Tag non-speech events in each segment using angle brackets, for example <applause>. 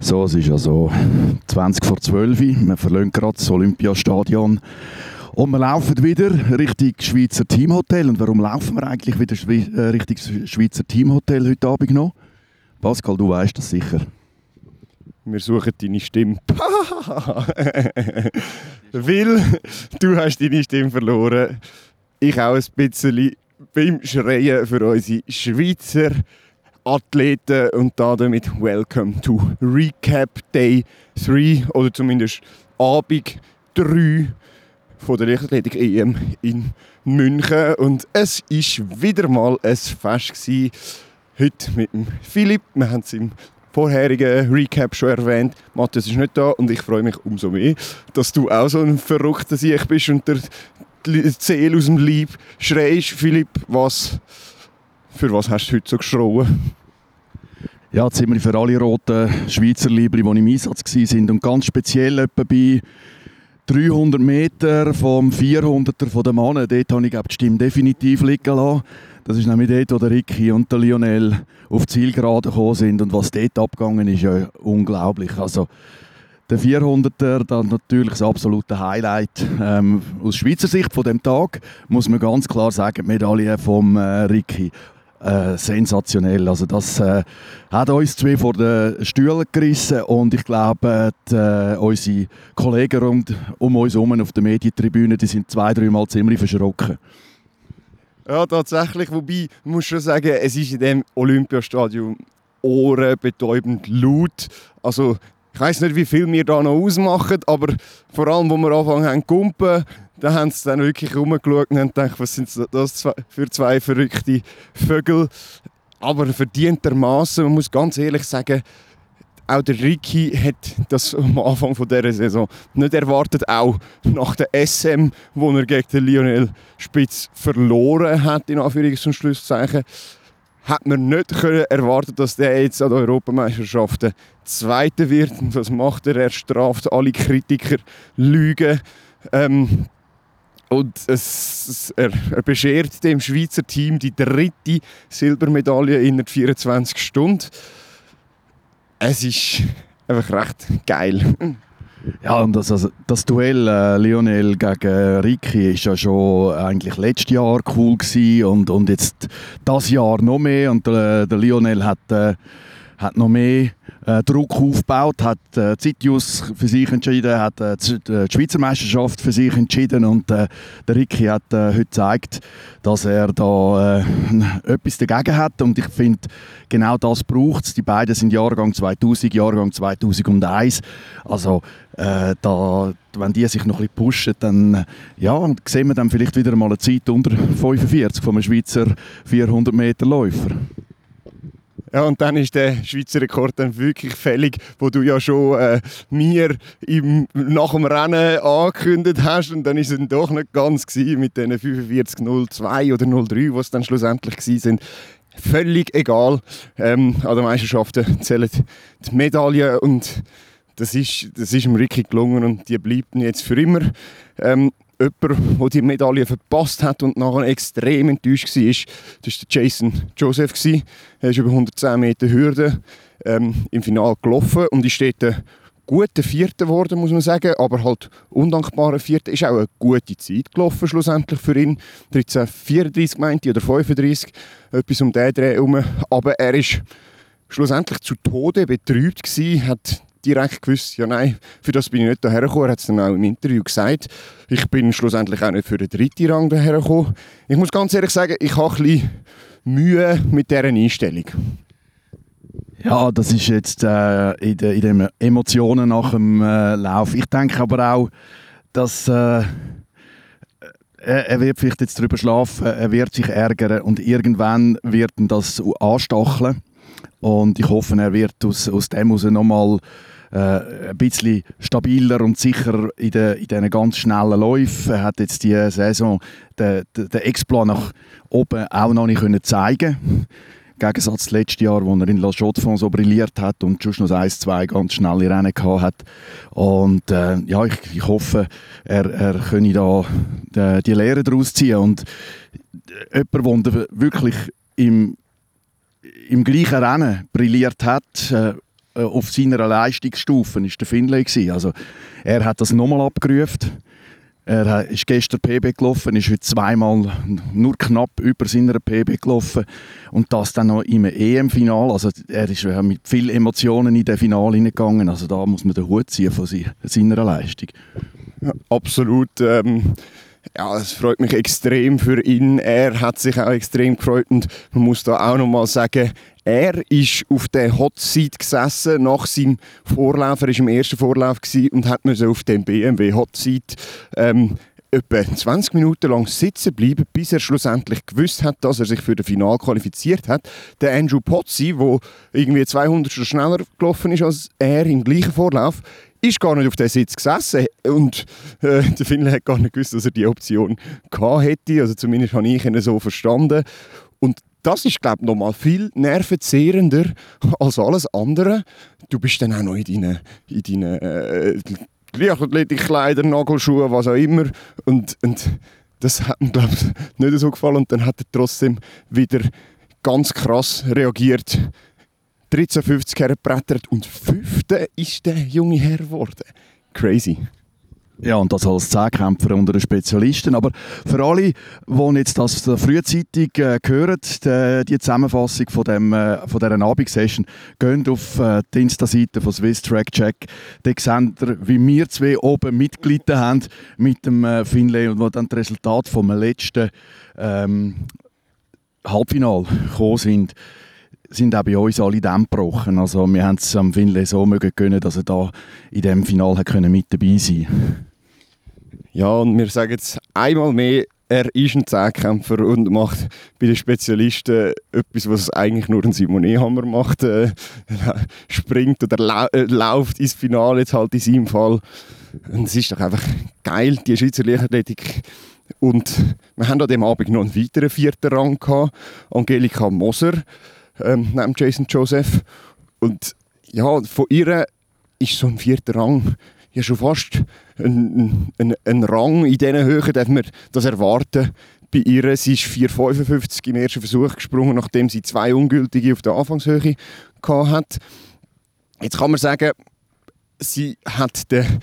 So, es ist also 20 vor 12 Uhr. Wir verlassen gerade das Olympiastadion. Und wir laufen wieder Richtung Schweizer Teamhotel. Und warum laufen wir eigentlich wieder äh, Richtung Schweizer Teamhotel heute Abend noch? Pascal, du weißt das sicher. Wir suchen deine Stimme. <laughs> Weil du hast deine Stimme verloren. Ich auch ein bisschen beim Schreien für unsere Schweizer Athleten und damit Welcome to Recap Day 3 oder zumindest Abend 3 von der Leichtathletik EM in München und es ist wieder mal ein Fest gewesen. Heute mit Philipp, wir haben es im vorherigen Recap schon erwähnt. Matthias ist nicht da und ich freue mich umso mehr, dass du auch so ein verrückter Sieg bist und der Seele aus dem Leib schreist. Philipp, was, für was hast du heute so geschrauen? Ja, ziemlich für alle roten Schweizer Liebli, die im Einsatz waren. Und ganz speziell etwa bei 300 Meter vom 400er von der Mann, dort habe ich die Stimme definitiv liegen lassen. Das ist nämlich dort, wo der Ricky und der Lionel auf die Zielgerade gekommen sind. Und was dort abgegangen ist, ja unglaublich. Also, der 400er, dann natürlich das absolute Highlight ähm, aus Schweizer Sicht von dem Tag, muss man ganz klar sagen, die Medaille vom äh, Ricky. Äh, sensationell. Also das äh, hat uns zwei vor den Stühlen gerissen und ich glaube, die, äh, unsere Kollegen um, um uns herum auf der Medientribüne, die sind zwei, dreimal ziemlich verschrocken. Ja, tatsächlich. Wobei, ich muss schon sagen, es ist in dem Olympiastadion ohrenbetäubend laut. Also ich weiß nicht, wie viel wir da noch ausmachen, aber vor allem, wo wir anfangen haben zu da haben sie dann wirklich rumgeschaut und gedacht, was sind das für zwei verrückte Vögel. Aber verdientermaßen, man muss ganz ehrlich sagen, auch der Ricky hat das am Anfang dieser Saison nicht erwartet, auch nach der SM, wo er gegen den Lionel Spitz verloren hat, in Anführungs- und Schlusszeichen hat man nicht können erwarten dass der jetzt an den Europameisterschaften Zweiter wird. Und was macht er? Er straft alle Kritiker, Lügen. Ähm, und es, er, er, beschert dem Schweizer Team die dritte Silbermedaille in 24 Stunden. Es ist einfach recht geil. Ja, und das, also, das Duell äh, Lionel gegen Ricky ist ja schon eigentlich letztes Jahr cool gewesen und, und jetzt das Jahr noch mehr und äh, der Lionel hat, äh, hat noch mehr äh, Druck aufgebaut, hat äh, Zitius für sich entschieden, hat äh, die Schweizer Meisterschaft für sich entschieden und äh, der Ricky hat äh, heute gezeigt, dass er da äh, etwas dagegen hat und ich finde, genau das braucht es. Die beiden sind Jahrgang 2000, Jahrgang 2001, also äh, da, wenn die sich noch ein bisschen pushen, dann ja, sehen wir dann vielleicht wieder mal eine Zeit unter 45 von einem Schweizer 400 Meter Läufer. Ja, und dann ist der Schweizer Rekord dann wirklich fällig, wo du ja schon äh, mir im, nach dem Rennen angekündigt hast. Und dann ist es doch nicht ganz gewesen mit den 45.02 oder 03, was dann schlussendlich sind. Völlig egal. Ähm, an den Meisterschaften zählen die Medaillen und das ist, das ist dem Ricky gelungen und die bleibt jetzt für immer. Ähm, jemand, der die Medaille verpasst hat und nachher extrem enttäuscht war, das war Jason Joseph. Er ist über 110 Meter Hürde ähm, im Finale gelaufen und ist dort guter Vierter geworden, muss man sagen, aber halt undankbarer Vierter. Ist auch eine gute Zeit gelaufen schlussendlich für ihn. 13,34 meinte oder 35, etwas um den Dreh herum. Aber er ist schlussendlich zu Tode betrübt gewesen, hat direkt gewusst, ja nein, für das bin ich nicht hierher gekommen. Er hat es dann auch im Interview gesagt. Ich bin schlussendlich auch nicht für den dritten Rang hierher gekommen. Ich muss ganz ehrlich sagen, ich habe ein bisschen Mühe mit dieser Einstellung. Ja, das ist jetzt äh, in, de, in den Emotionen nach dem äh, Lauf. Ich denke aber auch, dass äh, er wird vielleicht jetzt darüber schlafen, er wird sich ärgern und irgendwann wird ihn das anstacheln. Und ich hoffe, er wird aus, aus dem heraus nochmal äh, ein bisschen stabiler und sicher in, de, in diesen ganz schnellen Läufen. Er hat jetzt diese Saison den, den, den Exploit nach oben auch noch nicht können zeigen Im Gegensatz zum letzten Jahr, wo er in La Chaux-de-Fonds so brilliert hat und schon noch ein, zwei ganz schnelle Rennen gehabt hat. Und äh, ja, ich, ich hoffe, er, er könne da die, die Lehre daraus ziehen. Und jemand, der wirklich im im gleichen Rennen brilliert hat, äh, auf seiner Leistungsstufe, ist der Finlay gewesen. Also er hat das nochmal abgerufen. Er ist gestern PB gelaufen, ist heute zweimal nur knapp über seiner PB gelaufen und das dann noch im EM-Final. Also er ist mit vielen Emotionen in das Finale hineingegangen. Also da muss man den Hut ziehen von seiner Leistung. Ja, absolut. Ähm ja, es freut mich extrem für ihn. Er hat sich auch extrem gefreut und man muss da auch noch mal sagen, er ist auf der Hot Seat gesessen nach seinem Vorlauf. Er war im ersten Vorlauf und hat auf dem BMW Hot Seat ähm, etwa 20 Minuten lang sitzen bleiben, bis er schlussendlich gewusst hat, dass er sich für das Final qualifiziert hat. Der Andrew Pozzi, der irgendwie 200 schneller gelaufen ist als er im gleichen Vorlauf, ist gar nicht auf dem Sitz gesessen und äh, der Finlay hat gar nicht gewusst, dass er die Option gehabt hätte. Also zumindest habe ich ihn so verstanden. Das ist, glaube ich, noch mal viel nervenzehrender als alles andere. Du bist dann auch noch in deinen, in deinen äh, Leichtathletikkleider, Nagelschuhe, was auch immer. Und, und das hat mir, glaube ich, nicht so gefallen. Und dann hat er trotzdem wieder ganz krass reagiert. 13,50 hergebrettert und Fünfter ist der junge Herr geworden. Crazy. Ja, und das als Zehnkämpfer unter den Spezialisten. Aber für alle, die jetzt das frühzeitig äh, hören, die, die, Zusammenfassung von, dem, äh, von dieser Abendsession, geht auf äh, die Insta-Seite von Swiss Track Check. Da seht ihr, wie wir zwei oben mitgelitten haben mit dem äh, Finlay und wo dann das Resultat vom letzten ähm, Halbfinal gekommen sind sind auch bei uns alle Dämme gebrochen. Also wir haben es am Finlay so mögen können, dass er da in dem Finale mit dabei sein Ja, und wir sagen jetzt einmal mehr, er ist ein Zehnkämpfer und macht bei den Spezialisten etwas, was eigentlich nur ein Simonet-Hammer macht. Äh, <laughs> springt oder lau äh, läuft ins Finale, jetzt halt in seinem Fall. Und es ist doch einfach geil, die Schweizer Leichtathletik. Und wir haben an dem Abend noch einen weiteren vierten Rang gehabt, Angelika Moser ähm, neben Jason Joseph. Und ja, von ihr ist so ein vierter Rang ja schon fast ein, ein, ein Rang in diesen Höhen, darf man das erwarten. Bei ihr, sie ist 4,55 im ersten Versuch gesprungen, nachdem sie zwei ungültige auf der Anfangshöhe hat. Jetzt kann man sagen, sie hat den,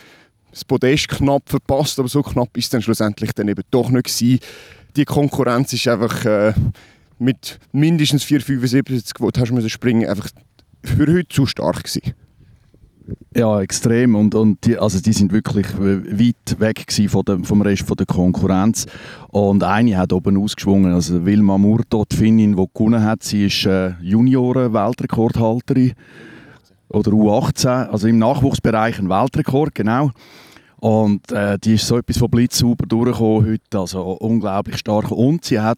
das Podest knapp verpasst, aber so knapp ist es dann schlussendlich dann eben doch nicht gewesen. Die Konkurrenz ist einfach äh, mit mindestens 4,75, wo du hast springen einfach für heute zu stark gewesen. Ja, extrem. Und, und die, also die sind wirklich weit weg von dem, vom Rest von der Konkurrenz. Und eine hat oben ausgeschwungen. Also Wilma Murto, die Finnin, die gewonnen hat, sie ist äh, Junioren-Weltrekordhalterin. Oder U18, also im Nachwuchsbereich ein Weltrekord, genau. Und äh, die ist so etwas von blitzsauber durchgekommen heute, also unglaublich stark. Und sie hat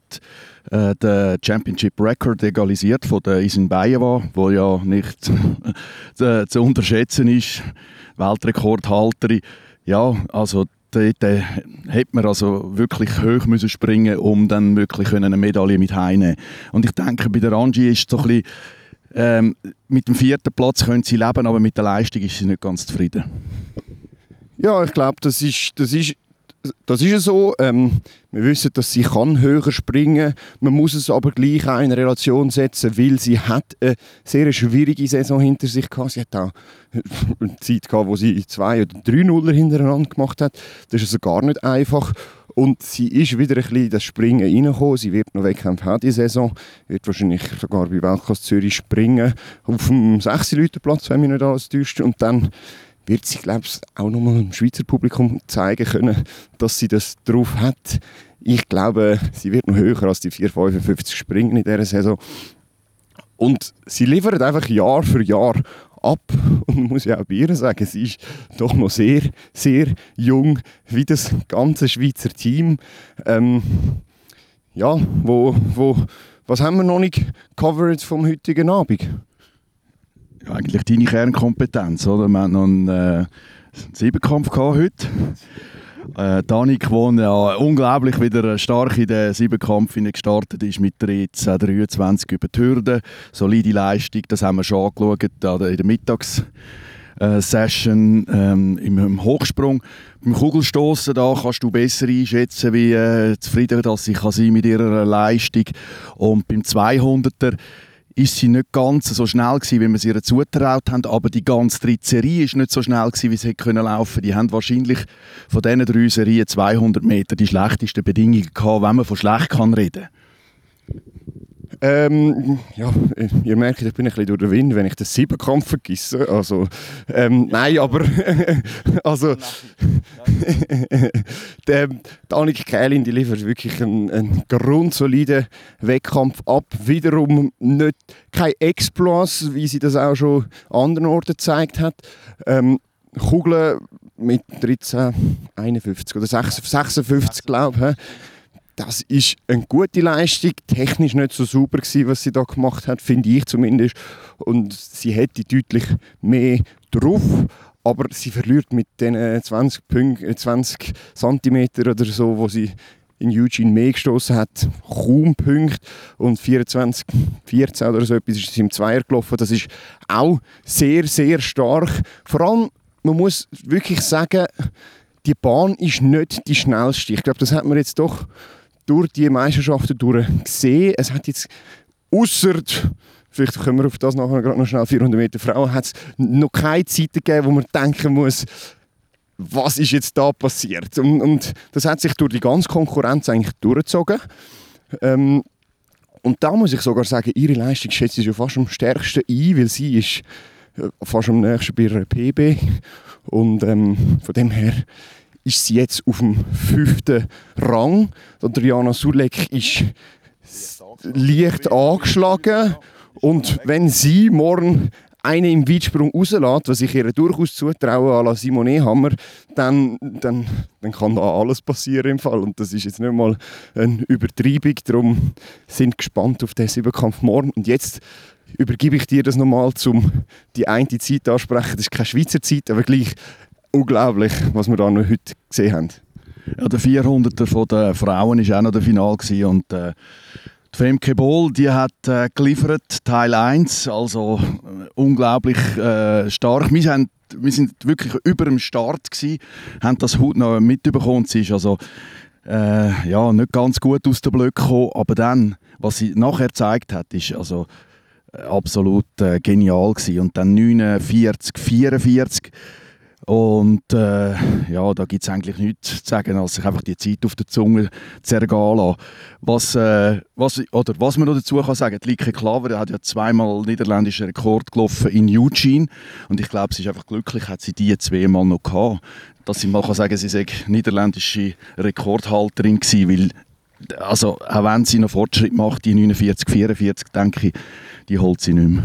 äh, den Championship Record egalisiert von der Isen Bayeva, wo ja nicht <laughs> zu, zu unterschätzen ist, Weltrekordhalterin. Ja, also dort äh, hätte man also wirklich hoch müssen springen um dann wirklich eine Medaille mit heimnehmen Und ich denke, bei der Angie ist so ein bisschen, ähm, mit dem vierten Platz können sie leben, aber mit der Leistung ist sie nicht ganz zufrieden. Ja, ich glaube, das ist, das ist das ist so. Ähm, wir wissen, dass sie kann höher springen Man muss es aber gleich auch in Relation setzen, weil sie hat eine sehr schwierige Saison hinter sich gehabt. Sie hat auch <laughs> eine Zeit gehabt, wo sie zwei oder drei Nuller hintereinander gemacht hat. Das ist also gar nicht einfach. Und sie ist wieder ein bisschen das Springen reingekommen. Sie wird noch Wettkämpfe haben diese Saison. Wird wahrscheinlich sogar bei Weltklasse Zürich springen. Auf dem 6 Platz, wenn mich nicht alles täuscht. Und dann wird sie, glaube ich, auch nochmal dem Schweizer Publikum zeigen können, dass sie das drauf hat. Ich glaube, sie wird noch höher als die 4,55 springen in dieser Saison. Und sie liefert einfach Jahr für Jahr ab. <laughs> Und man muss ja auch bei ihr sagen, sie ist doch noch sehr, sehr jung, wie das ganze Schweizer Team. Ähm, ja, wo, wo, was haben wir noch nicht covered vom heutigen Abend? Eigentlich deine Kernkompetenz. Oder? Wir hatten noch einen äh, Siebenkampf heute. Äh, Danik, der ja unglaublich wieder stark in den Siebenkampf gestartet ist, mit 13, 23 über die Hürde. Solide Leistung, das haben wir schon angeschaut in der Mittagssession ähm, im, Hochsprung. Beim Kugelstoßen da kannst du besser einschätzen, wie äh, zufrieden dass ich kann sein mit ihrer Leistung. Und beim 200er ist sie nicht ganz so schnell gewesen, wie wir sie ihr zutraut haben, aber die ganze dritte Serie ist nicht so schnell gewesen, wie sie hätte können laufen. Die haben wahrscheinlich von diesen drei Serien 200 Meter die schlechtesten Bedingungen gehabt, wenn man von schlecht kann reden. Ähm, ja, ihr merkt, ich bin ein bisschen durch den Wind, wenn ich den Siebenkampf vergesse. Also, ähm, nein, aber <laughs> also, <laughs> der Danik Kählin, die liefert wirklich einen, einen grundsoliden Wettkampf ab. Wiederum nicht kein Exploits, wie sie das auch schon an anderen Orten gezeigt hat. Ähm, Kugeln mit 13, 51 oder 56, 56 glaube ich das ist eine gute Leistung. Technisch nicht so super gewesen, was sie da gemacht hat, finde ich zumindest. Und sie hätte deutlich mehr drauf. Aber sie verliert mit den 20, Punkten, 20 cm oder so, wo sie in Eugene mehr gestoßen hat, kaum Punkte. Und 24, 14 oder so etwas ist sie im Zweier gelaufen. Das ist auch sehr, sehr stark. Vor allem, man muss wirklich sagen, die Bahn ist nicht die schnellste. Ich glaube, das hat man jetzt doch durch die Meisterschaften gesehen. Es hat jetzt außer vielleicht können wir auf das nachher gerade noch schnell 400 Meter Frauen, hat es noch keine Zeit gegeben, wo man denken muss, was ist jetzt da passiert? Und, und das hat sich durch die ganze Konkurrenz eigentlich durchgezogen. Ähm, und da muss ich sogar sagen, ihre Leistung schätze ich ja fast am stärksten ein, weil sie ist äh, fast am nächsten bei ihrer PB. Und ähm, von dem her ist sie jetzt auf dem fünften Rang. Adriana Sulek ist leicht angeschlagen. Und wenn sie morgen einen im Weitsprung rauslässt, was ich ihr durchaus zutraue, à la Simone Hammer, dann, dann, dann kann da alles passieren im Fall. Und das ist jetzt nicht mal eine Übertreibung. Darum sind gespannt auf den Siebenkampf morgen. Und jetzt übergebe ich dir das nochmal, um die eine Zeit ansprechen. Das ist keine Schweizer Zeit, aber gleich unglaublich, was wir da noch heute gesehen haben. Ja, der 400er der Frauen war auch noch der Final und äh, die Femke Bohl, die hat äh, geliefert, Teil 1, also äh, unglaublich äh, stark. Wir, haben, wir wirklich über dem Start gewesen, haben das heute noch mitbekommen. Sie ist also äh, ja, nicht ganz gut aus der Blöcke gekommen, aber dann, was sie nachher gezeigt hat, ist also äh, absolut äh, genial gewesen. Und dann 49, 44 und äh, ja, da gibt es eigentlich nichts zu sagen, als sich einfach die Zeit auf der Zunge zergehen lassen. Was, äh, was, oder was man noch dazu kann sagen, die Lieke Klaver hat ja zweimal niederländischen Rekord gelaufen in Eugene und ich glaube, sie ist einfach glücklich, hat sie die zweimal noch gehabt, dass sie mal kann sagen, sie sei niederländische Rekordhalterin gewesen, weil also auch wenn sie noch Fortschritt macht, die 49, 44, denke ich, die holt sie nicht mehr.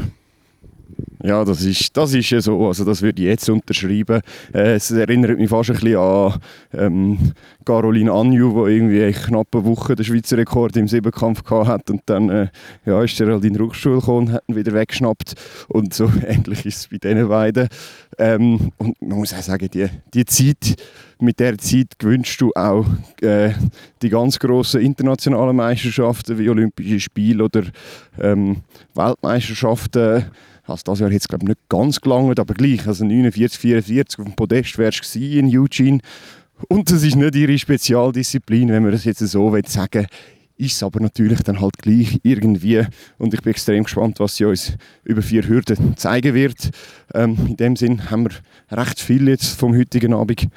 Ja, das ist, das ist ja so. Also das würde ich jetzt unterschreiben. Äh, es erinnert mich fast ein bisschen an ähm, Caroline Anju, die irgendwie eine knappe Woche den Schweizer Rekord im Siebenkampf hat und dann äh, ja, ist er halt in den Rückstuhl gekommen und hat ihn wieder weggeschnappt. Und so <laughs> ähnlich ist es bei diesen beiden. Ähm, und man muss auch sagen, die, die Zeit, mit der Zeit gewünschst du auch äh, die ganz grossen internationalen Meisterschaften wie Olympische Spiele oder ähm, Weltmeisterschaften also das Jahr jetzt glaube ich nicht ganz gelangt, aber gleich. Also 49, 44 auf dem Podest wärst du in Eugene. Und das ist nicht ihre Spezialdisziplin, wenn man das jetzt so sagen ist es aber natürlich dann halt gleich irgendwie. Und ich bin extrem gespannt, was sie uns über vier Hürden zeigen wird. Ähm, in dem Sinn haben wir recht viel jetzt vom heutigen Abend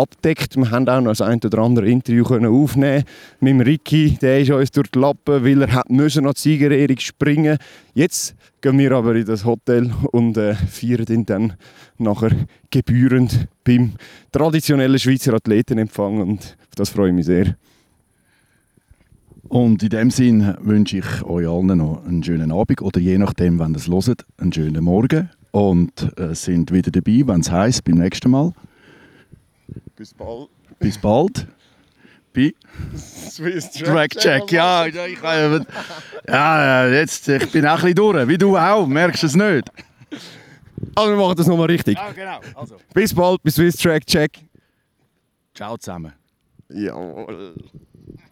abdeckt. Wir haben auch noch das ein oder andere Interview können aufnehmen mit Ricky. Der ist uns durch die Lappen, weil er hat müssen an die Siegerehrung springen Jetzt gehen wir aber in das Hotel und äh, feiern ihn dann nachher gebührend beim traditionellen Schweizer Athletenempfang und das freue ich mich sehr. Und in dem Sinn wünsche ich euch allen noch einen schönen Abend oder je nachdem, wenn ihr es hört, einen schönen Morgen und äh, sind wieder dabei, wenn es heisst, beim nächsten Mal. Bis bald. Bis bald. Bei Swiss Track Check. Ja, ich, ja, jetzt, ich bin auch ein bisschen durch. Wie du auch, merkst du es nicht? Also wir machen das nochmal richtig. Ja, genau. Also. Bis bald, bis Swiss Track Check. Ciao zusammen. Jawohl.